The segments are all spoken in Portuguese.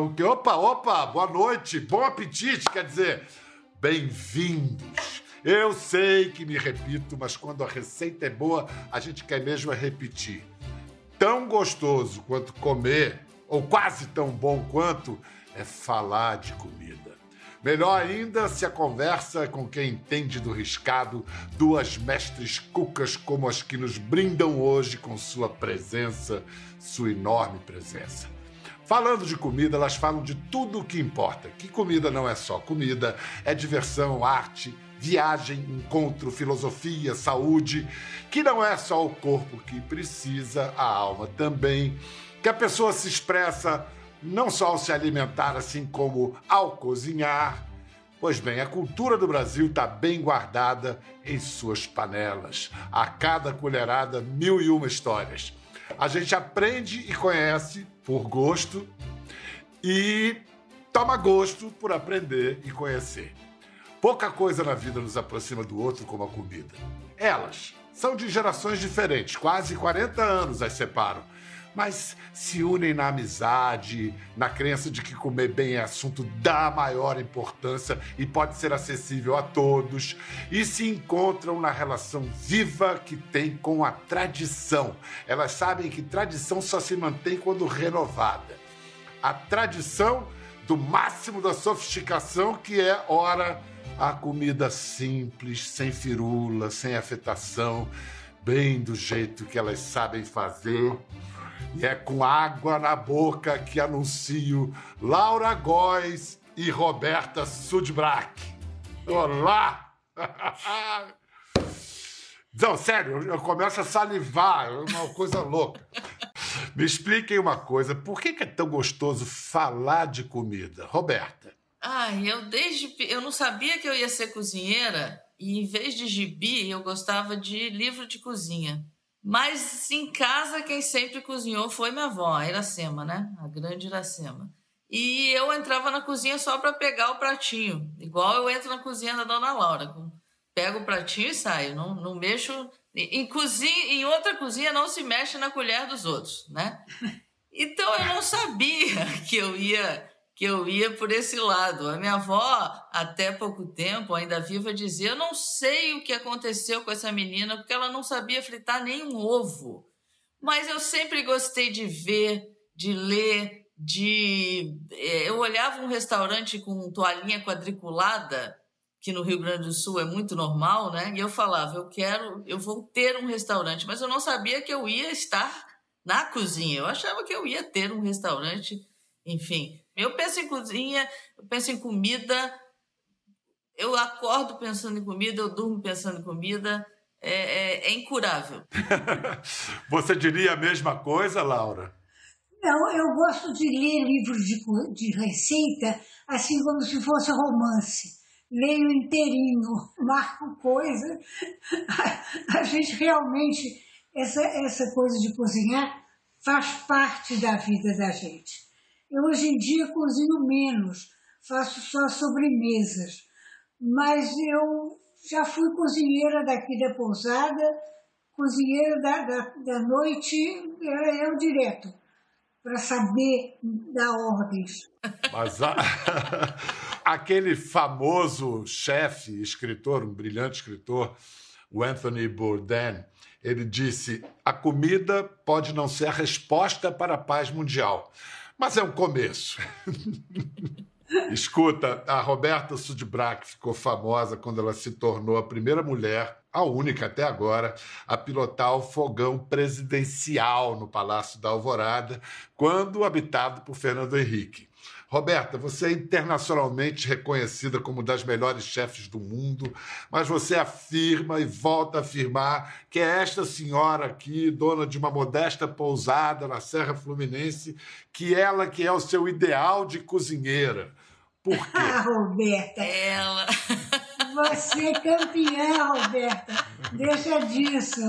opa, opa, boa noite, bom apetite, quer dizer, bem-vindos. Eu sei que me repito, mas quando a receita é boa, a gente quer mesmo é repetir. Tão gostoso quanto comer, ou quase tão bom quanto, é falar de comida. Melhor ainda se a conversa é com quem entende do riscado, duas mestres cucas como as que nos brindam hoje com sua presença, sua enorme presença. Falando de comida, elas falam de tudo o que importa. Que comida não é só comida, é diversão, arte, viagem, encontro, filosofia, saúde, que não é só o corpo que precisa, a alma também, que a pessoa se expressa não só ao se alimentar, assim como ao cozinhar. Pois bem, a cultura do Brasil está bem guardada em suas panelas. A cada colherada, mil e uma histórias. A gente aprende e conhece por gosto e toma gosto por aprender e conhecer. Pouca coisa na vida nos aproxima do outro como a comida. Elas são de gerações diferentes, quase 40 anos as separam, mas se unem na amizade, na crença de que comer bem é assunto da maior importância e pode ser acessível a todos, e se encontram na relação viva que tem com a tradição. Elas sabem que tradição só se mantém quando renovada. A tradição do máximo da sofisticação que é, ora, a comida simples, sem firula, sem afetação, bem do jeito que elas sabem fazer. E é com água na boca que anuncio Laura Góes e Roberta Sudbrack. Olá! Não, sério, eu começo a salivar, é uma coisa louca. Me expliquem uma coisa, por que é tão gostoso falar de comida? Roberta. Ai, eu desde. Eu não sabia que eu ia ser cozinheira e em vez de gibi, eu gostava de livro de cozinha. Mas em casa, quem sempre cozinhou foi minha avó, a Iracema, né? A grande Iracema. E eu entrava na cozinha só para pegar o pratinho, igual eu entro na cozinha da dona Laura. Pego o pratinho e saio, não, não mexo. Em, cozinha, em outra cozinha não se mexe na colher dos outros, né? Então eu não sabia que eu ia que eu ia por esse lado. A minha avó, até pouco tempo, ainda viva, dizia: Eu não sei o que aconteceu com essa menina, porque ela não sabia fritar nenhum ovo. Mas eu sempre gostei de ver, de ler, de. Eh, eu olhava um restaurante com toalhinha quadriculada, que no Rio Grande do Sul é muito normal, né? E eu falava: Eu quero, eu vou ter um restaurante, mas eu não sabia que eu ia estar na cozinha. Eu achava que eu ia ter um restaurante, enfim. Eu penso em cozinha, eu penso em comida, eu acordo pensando em comida, eu durmo pensando em comida. É, é, é incurável. Você diria a mesma coisa, Laura? Não, eu gosto de ler livros de, de receita assim como se fosse romance. Leio inteirinho, marco coisa. A, a gente realmente, essa, essa coisa de cozinhar faz parte da vida da gente. Eu hoje em dia cozinho menos, faço só sobremesas, mas eu já fui cozinheira daqui da pousada, cozinheira da, da, da noite, era eu direto, para saber dar ordens. Mas a, aquele famoso chefe, escritor, um brilhante escritor, o Anthony Bourdain, ele disse: a comida pode não ser a resposta para a paz mundial, mas é um começo. Escuta, a Roberta Sudbrack ficou famosa quando ela se tornou a primeira mulher, a única até agora, a pilotar o fogão presidencial no Palácio da Alvorada, quando habitado por Fernando Henrique. Roberta, você é internacionalmente reconhecida como das melhores chefes do mundo, mas você afirma e volta a afirmar que é esta senhora aqui, dona de uma modesta pousada na Serra Fluminense, que ela que é o seu ideal de cozinheira. Por quê? Ah, Roberta. Ela. Você é campeã, Roberta. Deixa disso.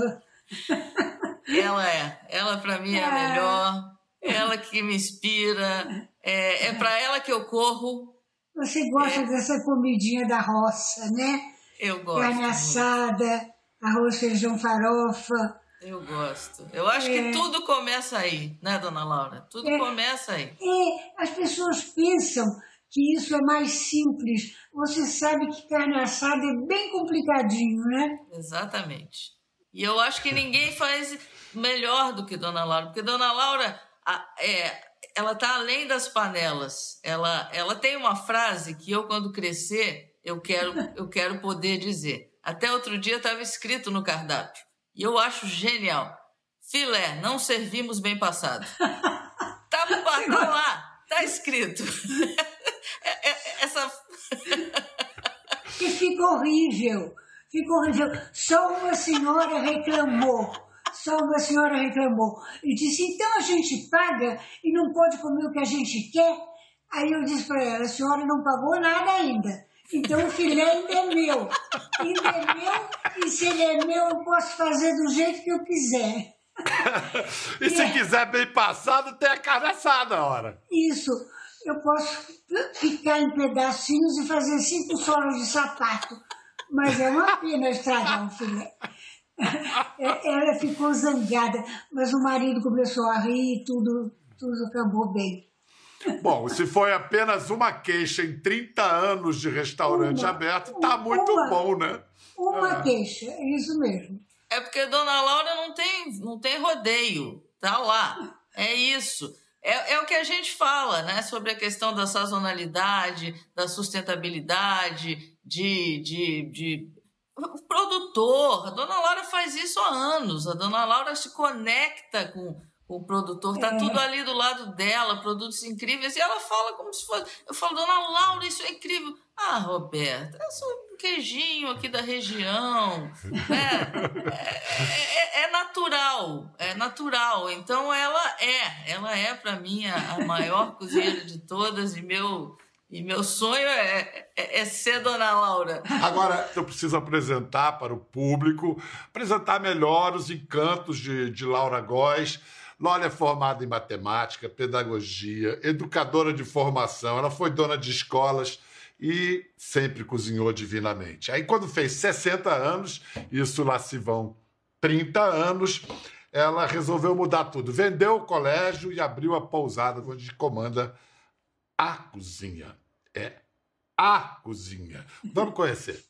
Ela é. Ela para mim é a ah. melhor. Ela que me inspira. É, é para ela que eu corro. Você gosta é. dessa comidinha da roça, né? Eu gosto. Carne assada, arroz, feijão, farofa. Eu gosto. Eu acho é. que tudo começa aí, né, dona Laura? Tudo é. começa aí. É, as pessoas pensam que isso é mais simples. Você sabe que carne assada é bem complicadinho, né? Exatamente. E eu acho que ninguém faz melhor do que Dona Laura, porque Dona Laura é, ela está além das panelas. Ela, ela tem uma frase que eu, quando crescer, eu quero, eu quero poder dizer. Até outro dia estava escrito no cardápio. E eu acho genial. Filé, não servimos bem passado. Tá, tá lá, tá escrito. É, é, essa. que fica horrível. Fica horrível. Só uma senhora reclamou. Só uma senhora reclamou. E disse: então a gente paga e não pode comer o que a gente quer? Aí eu disse para ela: a senhora não pagou nada ainda. Então o filé ainda é meu. Ainda é meu, e se ele é meu, eu posso fazer do jeito que eu quiser. e se é. quiser bem passado, tem a carne assada na hora. Isso. Eu posso picar em pedacinhos e fazer cinco solas de sapato. Mas é uma pena estragar um filé. É, ela ficou zangada, mas o marido começou a rir e tudo, tudo acabou bem. Bom, se foi apenas uma queixa em 30 anos de restaurante uma, aberto, tá muito uma, bom, né? Uma é. queixa, é isso mesmo. É porque Dona Laura não tem, não tem rodeio, tá lá. É isso. É, é o que a gente fala, né? Sobre a questão da sazonalidade, da sustentabilidade, de, de, de produtor. A Dona Laura faz isso há anos. A Dona Laura se conecta com o produtor, tá é. tudo ali do lado dela, produtos incríveis, e ela fala como se fosse. Eu falo, dona Laura, isso é incrível. Ah, Roberta, é só um queijinho aqui da região, né? É, é, é, natural, é natural. Então ela é, ela é para mim a, a maior cozinheira de todas e meu e meu sonho é, é, é, ser Dona Laura. Agora, eu preciso apresentar para o público, apresentar melhor os encantos de, de Laura Góes. Laura é formada em matemática, pedagogia, educadora de formação, ela foi dona de escolas e sempre cozinhou divinamente. Aí, quando fez 60 anos, isso lá se vão 30 anos, ela resolveu mudar tudo. Vendeu o colégio e abriu a pousada onde comanda a cozinha. É a cozinha. Vamos conhecer.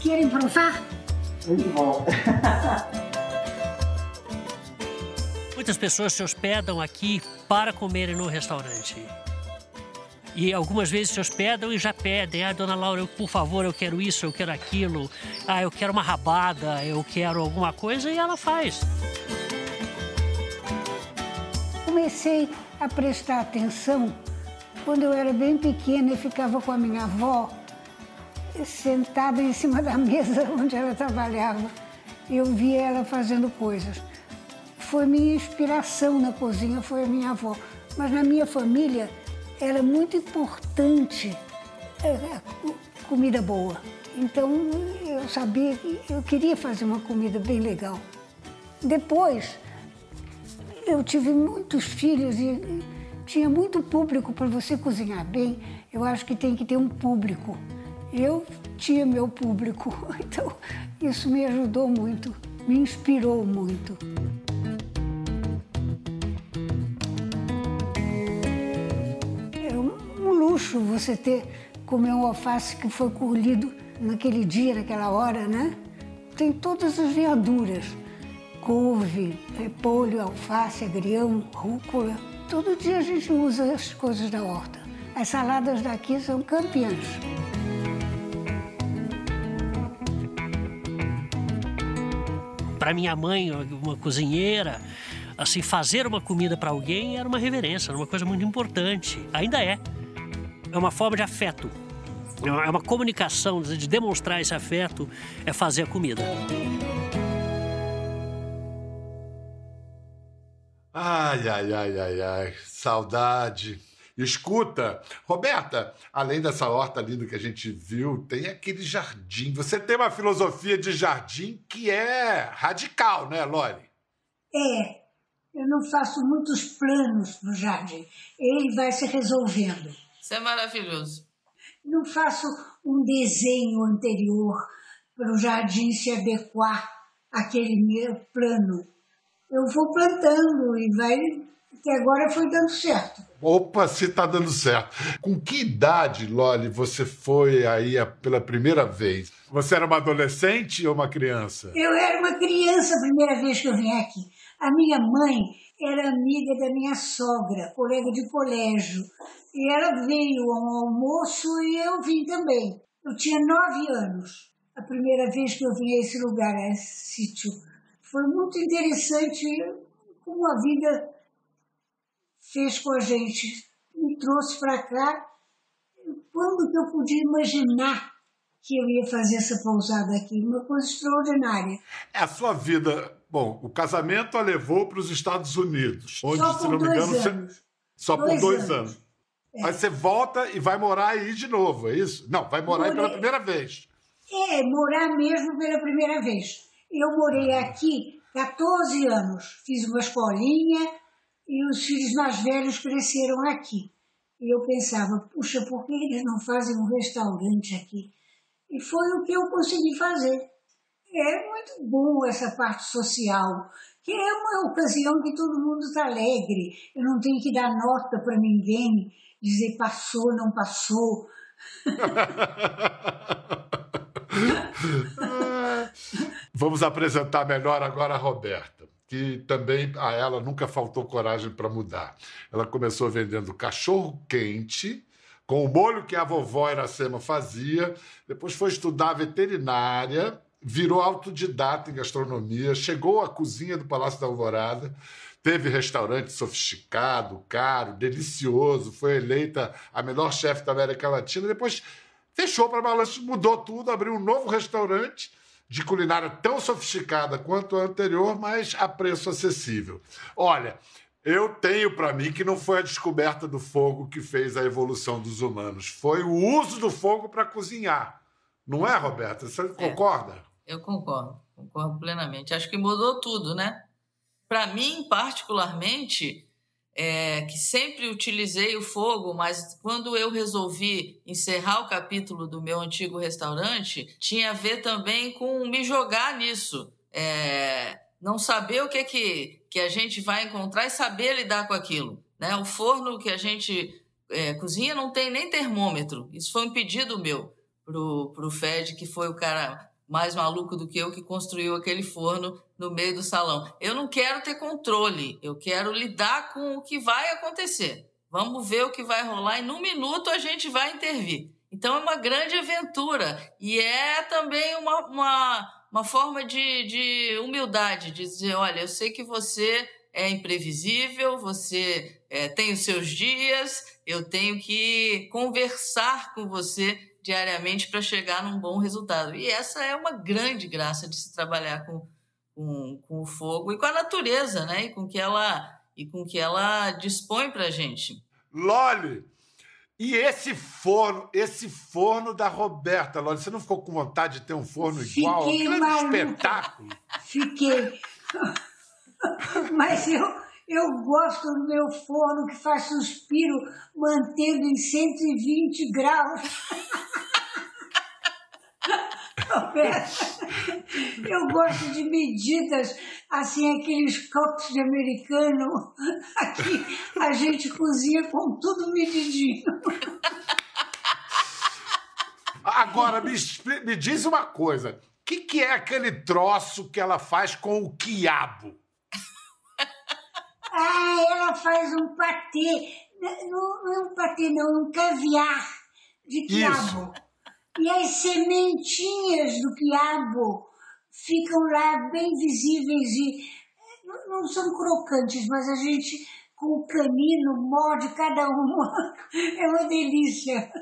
Querem provar? Muito bom. Muitas pessoas se hospedam aqui para comerem no restaurante. E algumas vezes se hospedam e já pedem, ah, dona Laura, eu, por favor, eu quero isso, eu quero aquilo, ah, eu quero uma rabada, eu quero alguma coisa, e ela faz. Comecei a prestar atenção quando eu era bem pequena e ficava com a minha avó sentada em cima da mesa onde ela trabalhava. Eu via ela fazendo coisas. Foi minha inspiração na cozinha, foi a minha avó. Mas na minha família era muito importante a é, comida boa. Então eu sabia que eu queria fazer uma comida bem legal. Depois eu tive muitos filhos e tinha muito público para você cozinhar bem. Eu acho que tem que ter um público eu tinha meu público, então isso me ajudou muito, me inspirou muito. Luxo você ter comer um alface que foi colhido naquele dia, naquela hora, né? Tem todas as verduras, couve, repolho, alface, agrião, rúcula. Todo dia a gente usa as coisas da horta. As saladas daqui são campeãs. para minha mãe, uma cozinheira, assim, fazer uma comida para alguém era uma reverência, era uma coisa muito importante. Ainda é. É uma forma de afeto. É uma comunicação, de demonstrar esse afeto, é fazer a comida. Ai, ai, ai, ai, ai. Saudade. Escuta, Roberta, além dessa horta linda que a gente viu, tem aquele jardim. Você tem uma filosofia de jardim que é radical, né, Lore? É. Eu não faço muitos planos no jardim. Ele vai se resolvendo. Isso é maravilhoso. Não faço um desenho anterior para o jardim se adequar àquele meu plano. Eu vou plantando e vai. que agora foi dando certo. Opa, se está dando certo. Com que idade, Loli, você foi aí pela primeira vez? Você era uma adolescente ou uma criança? Eu era uma criança a primeira vez que eu vim aqui. A minha mãe era amiga da minha sogra, colega de colégio. E ela veio ao almoço e eu vim também. Eu tinha nove anos, a primeira vez que eu vim a esse lugar, a esse sítio. Foi muito interessante como a vida fez com a gente. Me trouxe para cá. Quando que eu podia imaginar que eu ia fazer essa pousada aqui? Uma coisa extraordinária. É a sua vida. Bom, o casamento a levou para os Estados Unidos, onde, Só se não me dois engano, você- anos. só por Dois dois anos. anos. Aí você volta e vai morar aí de novo, é isso? Não, vai morar aí pela Morei. primeira vez. É, morar mesmo pela primeira vez. Eu morei aqui 14 anos, fiz uma escolinha e os filhos mais velhos cresceram aqui. E eu pensava, puxa, por que eles não fazem um restaurante aqui? E foi o que eu consegui fazer. É muito bom essa parte social, que é uma ocasião que todo mundo está alegre. Eu não tenho que dar nota para ninguém, dizer passou, não passou. Vamos apresentar melhor agora a Roberta, que também a ela nunca faltou coragem para mudar. Ela começou vendendo cachorro quente, com o molho que a vovó Iracema fazia, depois foi estudar veterinária, virou autodidata em gastronomia, chegou à cozinha do Palácio da Alvorada, teve restaurante sofisticado, caro, delicioso, foi eleita a melhor chefe da América Latina, depois fechou para balanço, mudou tudo, abriu um novo restaurante de culinária tão sofisticada quanto a anterior, mas a preço acessível. Olha, eu tenho para mim que não foi a descoberta do fogo que fez a evolução dos humanos, foi o uso do fogo para cozinhar. Não é, Roberta? Você concorda? Eu concordo, concordo plenamente. Acho que mudou tudo, né? Para mim, particularmente, é, que sempre utilizei o fogo, mas quando eu resolvi encerrar o capítulo do meu antigo restaurante, tinha a ver também com me jogar nisso. É, não saber o que, que, que a gente vai encontrar e saber lidar com aquilo. Né? O forno que a gente é, cozinha não tem nem termômetro. Isso foi um pedido meu pro, pro Fed, que foi o cara mais maluco do que eu que construiu aquele forno no meio do salão. Eu não quero ter controle, eu quero lidar com o que vai acontecer. Vamos ver o que vai rolar e num minuto a gente vai intervir. Então é uma grande aventura e é também uma, uma, uma forma de, de humildade, de dizer, olha, eu sei que você é imprevisível, você é, tem os seus dias, eu tenho que conversar com você diariamente para chegar num bom resultado. E essa é uma grande graça de se trabalhar com, com, com o fogo e com a natureza, né? E com que ela e com que ela dispõe para gente. Loli, e esse forno, esse forno da Roberta, Loli, você não ficou com vontade de ter um forno Fiquei igual? Aquilo é um espetáculo. Fiquei. Mas eu, eu gosto do meu forno que faz suspiro mantendo em 120 graus. Eu gosto de medidas, assim, aqueles copos de americano. Aqui a gente cozinha com tudo medidinho. Agora, me, me diz uma coisa. O que, que é aquele troço que ela faz com o quiabo? Ah, ela faz um patê. Não, não é um patê, não, é um caviar de quiabo. E as sementinhas do quiabo ficam lá bem visíveis e não, não são crocantes, mas a gente com o canino morde cada uma. É uma delícia.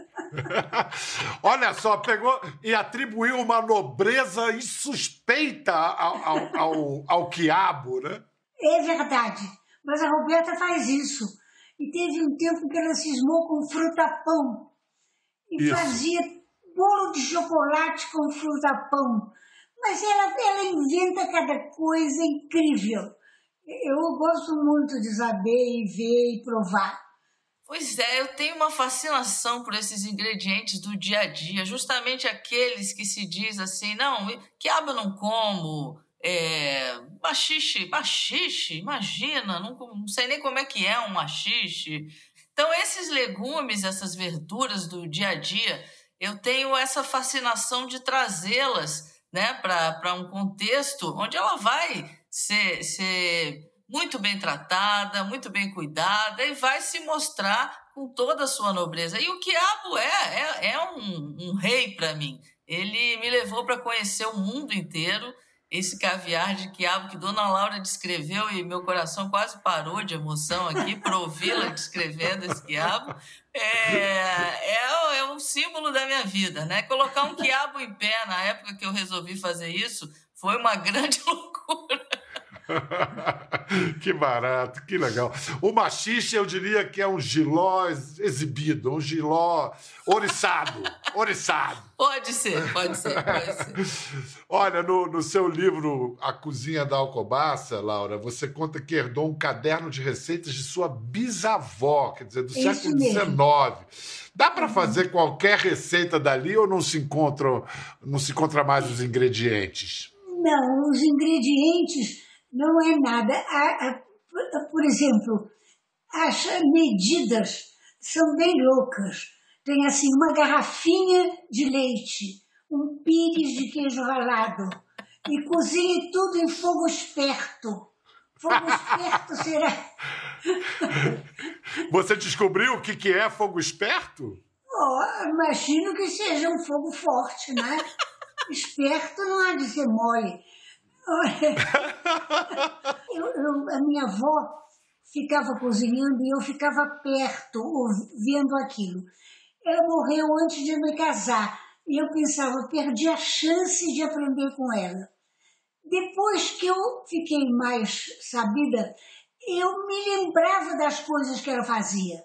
Olha só, pegou e atribuiu uma nobreza insuspeita ao, ao, ao, ao quiabo, né? É verdade. Mas a Roberta faz isso. E teve um tempo que ela cismou com fruta-pão. E Isso. fazia bolo de chocolate com fruta-pão. Mas ela, ela inventa cada coisa incrível. Eu gosto muito de saber e ver e provar. Pois é, eu tenho uma fascinação por esses ingredientes do dia a dia, justamente aqueles que se diz assim, não, quiabo eu não como, é, machixe, machixe, imagina, não, não sei nem como é que é um machixe. Então, esses legumes, essas verduras do dia a dia, eu tenho essa fascinação de trazê-las né, para um contexto onde ela vai ser, ser muito bem tratada, muito bem cuidada e vai se mostrar com toda a sua nobreza. E o quiabo é, é, é um, um rei para mim. Ele me levou para conhecer o mundo inteiro esse caviar de quiabo que Dona Laura descreveu e meu coração quase parou de emoção aqui por ouvi-la descrevendo esse quiabo. É, é, é um símbolo da minha vida, né? Colocar um quiabo em pé na época que eu resolvi fazer isso foi uma grande loucura. que barato, que legal. O machixe, eu diria que é um giló exibido, um giló oriçado. oriçado. Pode ser, pode ser, pode ser. Olha, no, no seu livro A Cozinha da Alcobaça, Laura, você conta que herdou um caderno de receitas de sua bisavó, quer dizer, do Isso século XIX. Dá para fazer qualquer receita dali ou não se encontram, não se encontra mais os ingredientes? Não, os ingredientes não é nada. Por exemplo, as medidas são bem loucas. Tem assim uma garrafinha de leite, um pires de queijo ralado e cozinhe tudo em fogo esperto. Fogo esperto será. Você descobriu o que é fogo esperto? Oh, imagino que seja um fogo forte, né? Esperto não há de ser mole. eu, eu, a minha avó ficava cozinhando e eu ficava perto, vendo aquilo. Ela morreu antes de me casar e eu pensava, perdi a chance de aprender com ela. Depois que eu fiquei mais sabida, eu me lembrava das coisas que ela fazia.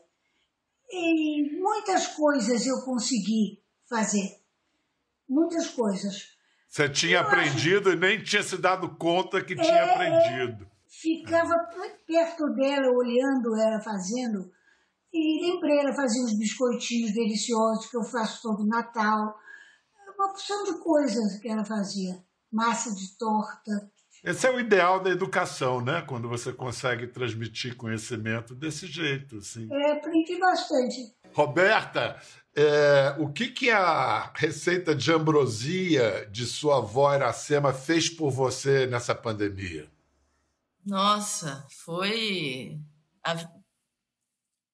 E muitas coisas eu consegui fazer. Muitas coisas. Você tinha eu aprendido acho... e nem tinha se dado conta que é, tinha aprendido. Ficava perto dela, olhando ela fazendo, e lembrei, ela fazia uns biscoitinhos deliciosos que eu faço todo Natal. Uma opção de coisas que ela fazia. Massa de torta. Esse é o ideal da educação, né? Quando você consegue transmitir conhecimento desse jeito. Assim. É, aprendi bastante. Roberta, é, o que, que a receita de ambrosia de sua avó Iracema fez por você nessa pandemia? Nossa, foi a,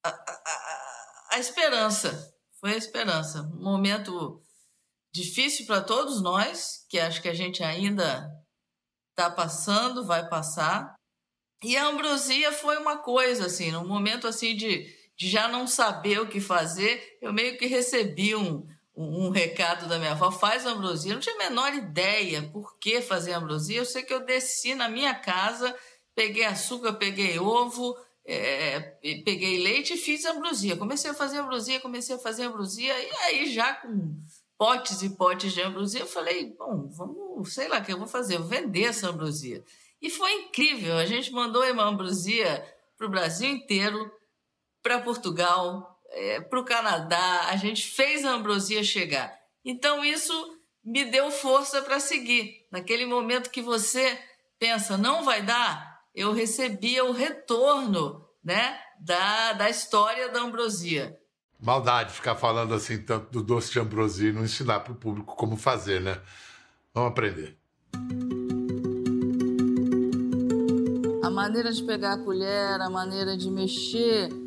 a, a, a esperança. Foi a esperança. Um momento difícil para todos nós, que acho que a gente ainda está passando, vai passar. E a ambrosia foi uma coisa, assim, num momento assim de de já não saber o que fazer, eu meio que recebi um, um, recado da minha avó, faz ambrosia. Eu não tinha a menor ideia por que fazer ambrosia. Eu sei que eu desci na minha casa, peguei açúcar, peguei ovo, é, peguei leite e fiz ambrosia. Comecei a fazer ambrosia, comecei a fazer ambrosia, e aí já com potes e potes de ambrosia, eu falei, bom, vamos, sei lá o que eu vou fazer, vou vender essa ambrosia. E foi incrível, a gente mandou uma ambrosia para o Brasil inteiro, para Portugal, é, para o Canadá, a gente fez a ambrosia chegar. Então isso me deu força para seguir. Naquele momento que você pensa, não vai dar, eu recebia o retorno né, da, da história da ambrosia. Maldade ficar falando assim tanto do doce de ambrosia e não ensinar para o público como fazer, né? Vamos aprender. A maneira de pegar a colher, a maneira de mexer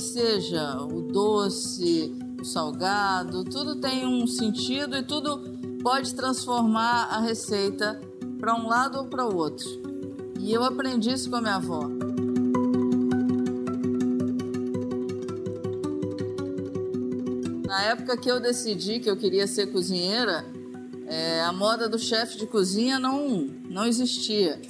seja o doce, o salgado, tudo tem um sentido e tudo pode transformar a receita para um lado ou para o outro. E eu aprendi isso com a minha avó. Na época que eu decidi que eu queria ser cozinheira, é, a moda do chefe de cozinha não, não existia.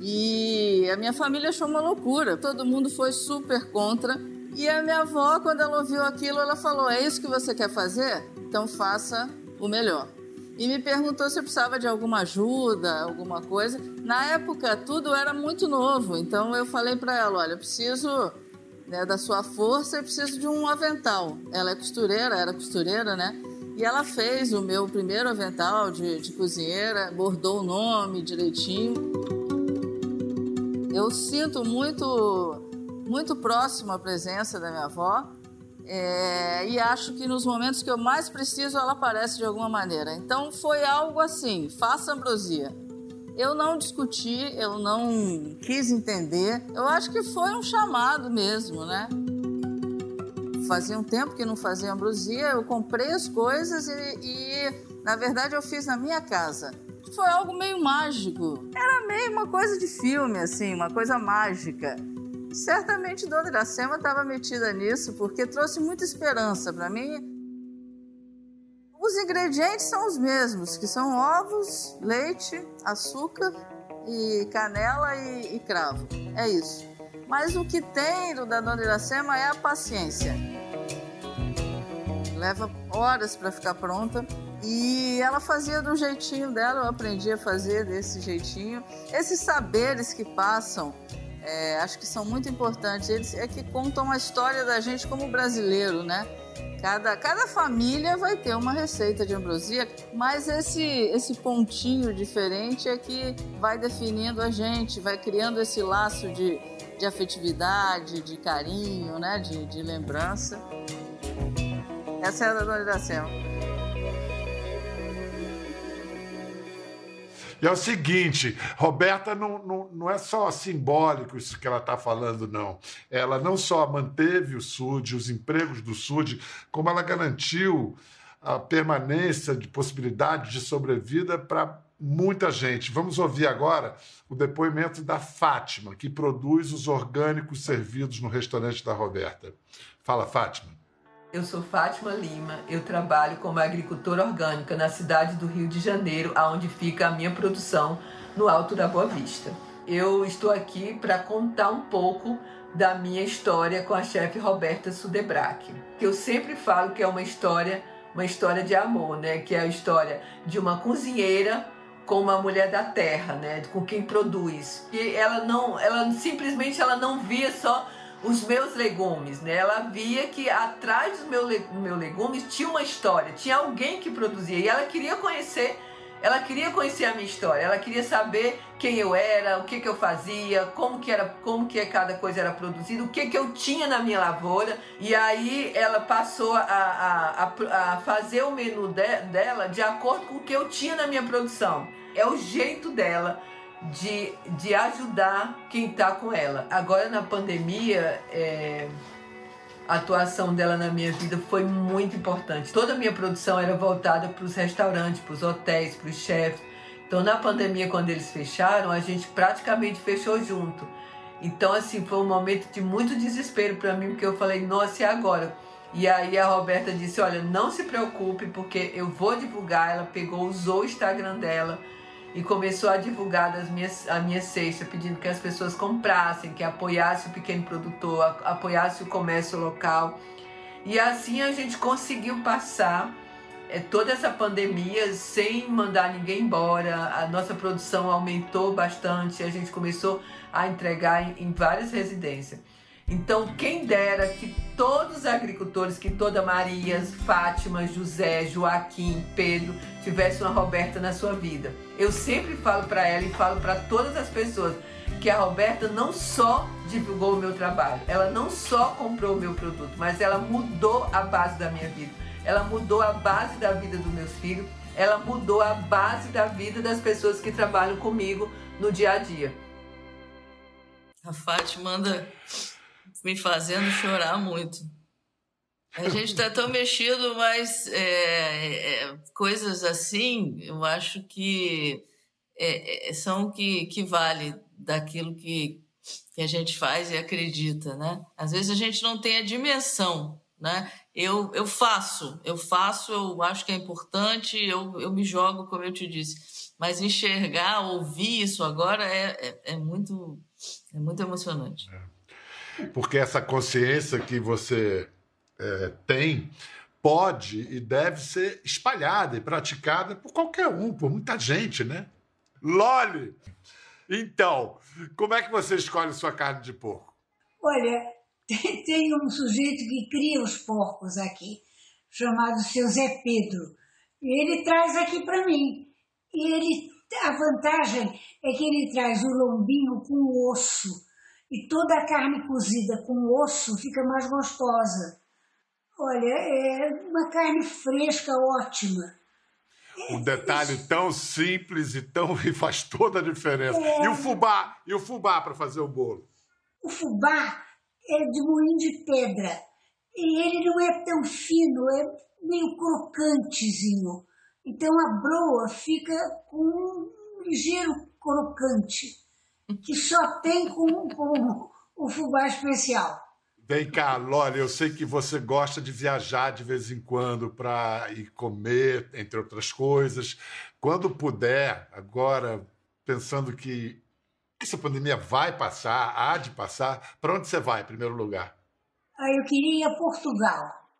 E a minha família achou uma loucura. Todo mundo foi super contra. E a minha avó, quando ela ouviu aquilo, ela falou: É isso que você quer fazer? Então faça o melhor. e me perguntou se eu precisava de alguma ajuda, alguma coisa. Na época, tudo era muito novo, então eu falei para ela: olha, eu preciso né, da sua força, eu preciso de um avental. Ela é costureira, era costureira, né? E ela fez o meu primeiro avental de, de cozinheira, bordou o nome direitinho. Eu sinto muito, muito próximo a presença da minha avó é, e acho que nos momentos que eu mais preciso ela aparece de alguma maneira. Então foi algo assim: faça ambrosia. Eu não discuti, eu não quis entender. Eu acho que foi um chamado mesmo, né? Fazia um tempo que não fazia ambrosia, eu comprei as coisas e, e na verdade eu fiz na minha casa foi algo meio mágico. Era meio uma coisa de filme, assim, uma coisa mágica. Certamente Dona Iracema estava metida nisso, porque trouxe muita esperança para mim. Os ingredientes são os mesmos, que são ovos, leite, açúcar e canela e, e cravo. É isso. Mas o que tem do da Dona Iracema é a paciência. Leva horas para ficar pronta e ela fazia do jeitinho dela, eu aprendi a fazer desse jeitinho. Esses saberes que passam, é, acho que são muito importantes. Eles é que contam a história da gente como brasileiro, né? Cada, cada família vai ter uma receita de ambrosia, mas esse, esse pontinho diferente é que vai definindo a gente, vai criando esse laço de, de afetividade, de carinho, né? de, de lembrança. Essa é a Dona Iracema. E é o seguinte, Roberta não, não, não é só simbólico isso que ela está falando, não. Ela não só manteve o SUD, os empregos do SUD, como ela garantiu a permanência de possibilidade de sobrevida para muita gente. Vamos ouvir agora o depoimento da Fátima, que produz os orgânicos servidos no restaurante da Roberta. Fala, Fátima. Eu sou Fátima Lima, eu trabalho como agricultora orgânica na cidade do Rio de Janeiro, aonde fica a minha produção no Alto da Boa Vista. Eu estou aqui para contar um pouco da minha história com a chefe Roberta Sudebrac. Eu sempre falo que é uma história, uma história de amor, né? Que é a história de uma cozinheira com uma mulher da terra, né? Com quem produz. E ela não, ela simplesmente ela não via só os meus legumes, né? Ela via que atrás dos meu, meu legumes tinha uma história, tinha alguém que produzia e ela queria conhecer, ela queria conhecer a minha história, ela queria saber quem eu era, o que que eu fazia, como que era, como que cada coisa era produzida, o que que eu tinha na minha lavoura e aí ela passou a, a, a, a fazer o menu de, dela de acordo com o que eu tinha na minha produção. É o jeito dela de, de ajudar quem está com ela. Agora na pandemia, é, a atuação dela na minha vida foi muito importante. Toda a minha produção era voltada para os restaurantes, para os hotéis, para os chefes. Então na pandemia, quando eles fecharam, a gente praticamente fechou junto. Então assim, foi um momento de muito desespero para mim, porque eu falei, nossa, e agora? E aí a Roberta disse, olha, não se preocupe, porque eu vou divulgar. Ela pegou, usou o Instagram dela e começou a divulgar das minhas, a minha cesta, pedindo que as pessoas comprassem, que apoiasse o pequeno produtor, apoiasse o comércio local. E assim a gente conseguiu passar é, toda essa pandemia sem mandar ninguém embora. A nossa produção aumentou bastante, a gente começou a entregar em, em várias residências. Então, quem dera que todos os agricultores, que toda Marias, Fátima, José, Joaquim, Pedro, tivesse uma Roberta na sua vida. Eu sempre falo para ela e falo para todas as pessoas que a Roberta não só divulgou o meu trabalho, ela não só comprou o meu produto, mas ela mudou a base da minha vida. Ela mudou a base da vida dos meus filhos, ela mudou a base da vida das pessoas que trabalham comigo no dia a dia. A Fátima anda me fazendo chorar muito. A gente está tão mexido, mas é, é, coisas assim, eu acho que é, é, são que, que vale daquilo que, que a gente faz e acredita, né? Às vezes a gente não tem a dimensão, né? Eu, eu faço, eu faço, eu acho que é importante, eu, eu me jogo, como eu te disse. Mas enxergar, ouvir isso agora é, é, é muito, é muito emocionante. É porque essa consciência que você é, tem pode e deve ser espalhada e praticada por qualquer um, por muita gente, né? Loli! Então, como é que você escolhe sua carne de porco? Olha, tem um sujeito que cria os porcos aqui, chamado seu Zé Pedro. E ele traz aqui para mim. E ele, a vantagem é que ele traz o lombinho com osso. E toda a carne cozida com osso fica mais gostosa. Olha, é uma carne fresca, ótima. Um detalhe tão simples e tão e faz toda a diferença. É... E o fubá, e o fubá para fazer o bolo? O fubá é de moinho de pedra. E ele não é tão fino, é meio crocantezinho. Então a broa fica com um ligeiro crocante, que só tem com, com o fubá especial. Vem cá, Loli, eu sei que você gosta de viajar de vez em quando para ir comer, entre outras coisas. Quando puder, agora, pensando que essa pandemia vai passar, há de passar, para onde você vai, em primeiro lugar? Ah, eu queria ir a Portugal,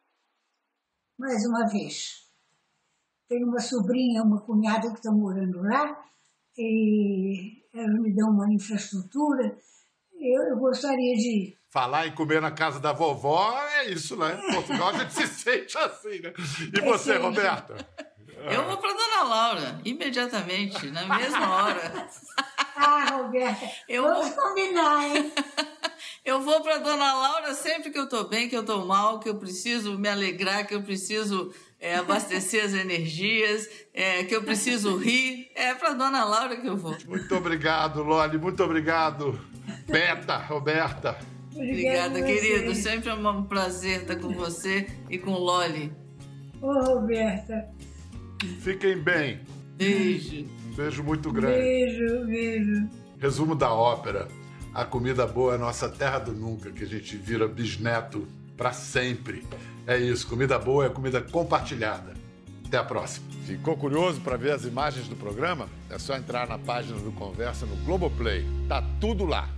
mais uma vez. Tenho uma sobrinha, uma cunhada que está morando lá, e ela me dá uma infraestrutura. Eu, eu gostaria de falar em comer na casa da vovó é isso, né? Em Portugal a gente se sente assim, né? E você, Roberta? Eu vou para Dona Laura, imediatamente, na mesma hora. Ah, Roberta, eu vamos vou... combinar, hein? Eu vou para Dona Laura sempre que eu estou bem, que eu estou mal, que eu preciso me alegrar, que eu preciso é, abastecer as energias, é, que eu preciso rir. É para Dona Laura que eu vou. Muito obrigado, Loli. Muito obrigado, Beta, Roberta. Obrigada, querido. Sempre é um prazer estar com você e com Loli. Ô, Roberta. Fiquem bem. Beijo. Beijo muito grande. Beijo, beijo. Resumo da ópera. A comida boa é a nossa terra do nunca, que a gente vira bisneto para sempre. É isso, comida boa é comida compartilhada. Até a próxima. Ficou curioso para ver as imagens do programa? É só entrar na página do Conversa no Globoplay. Tá tudo lá.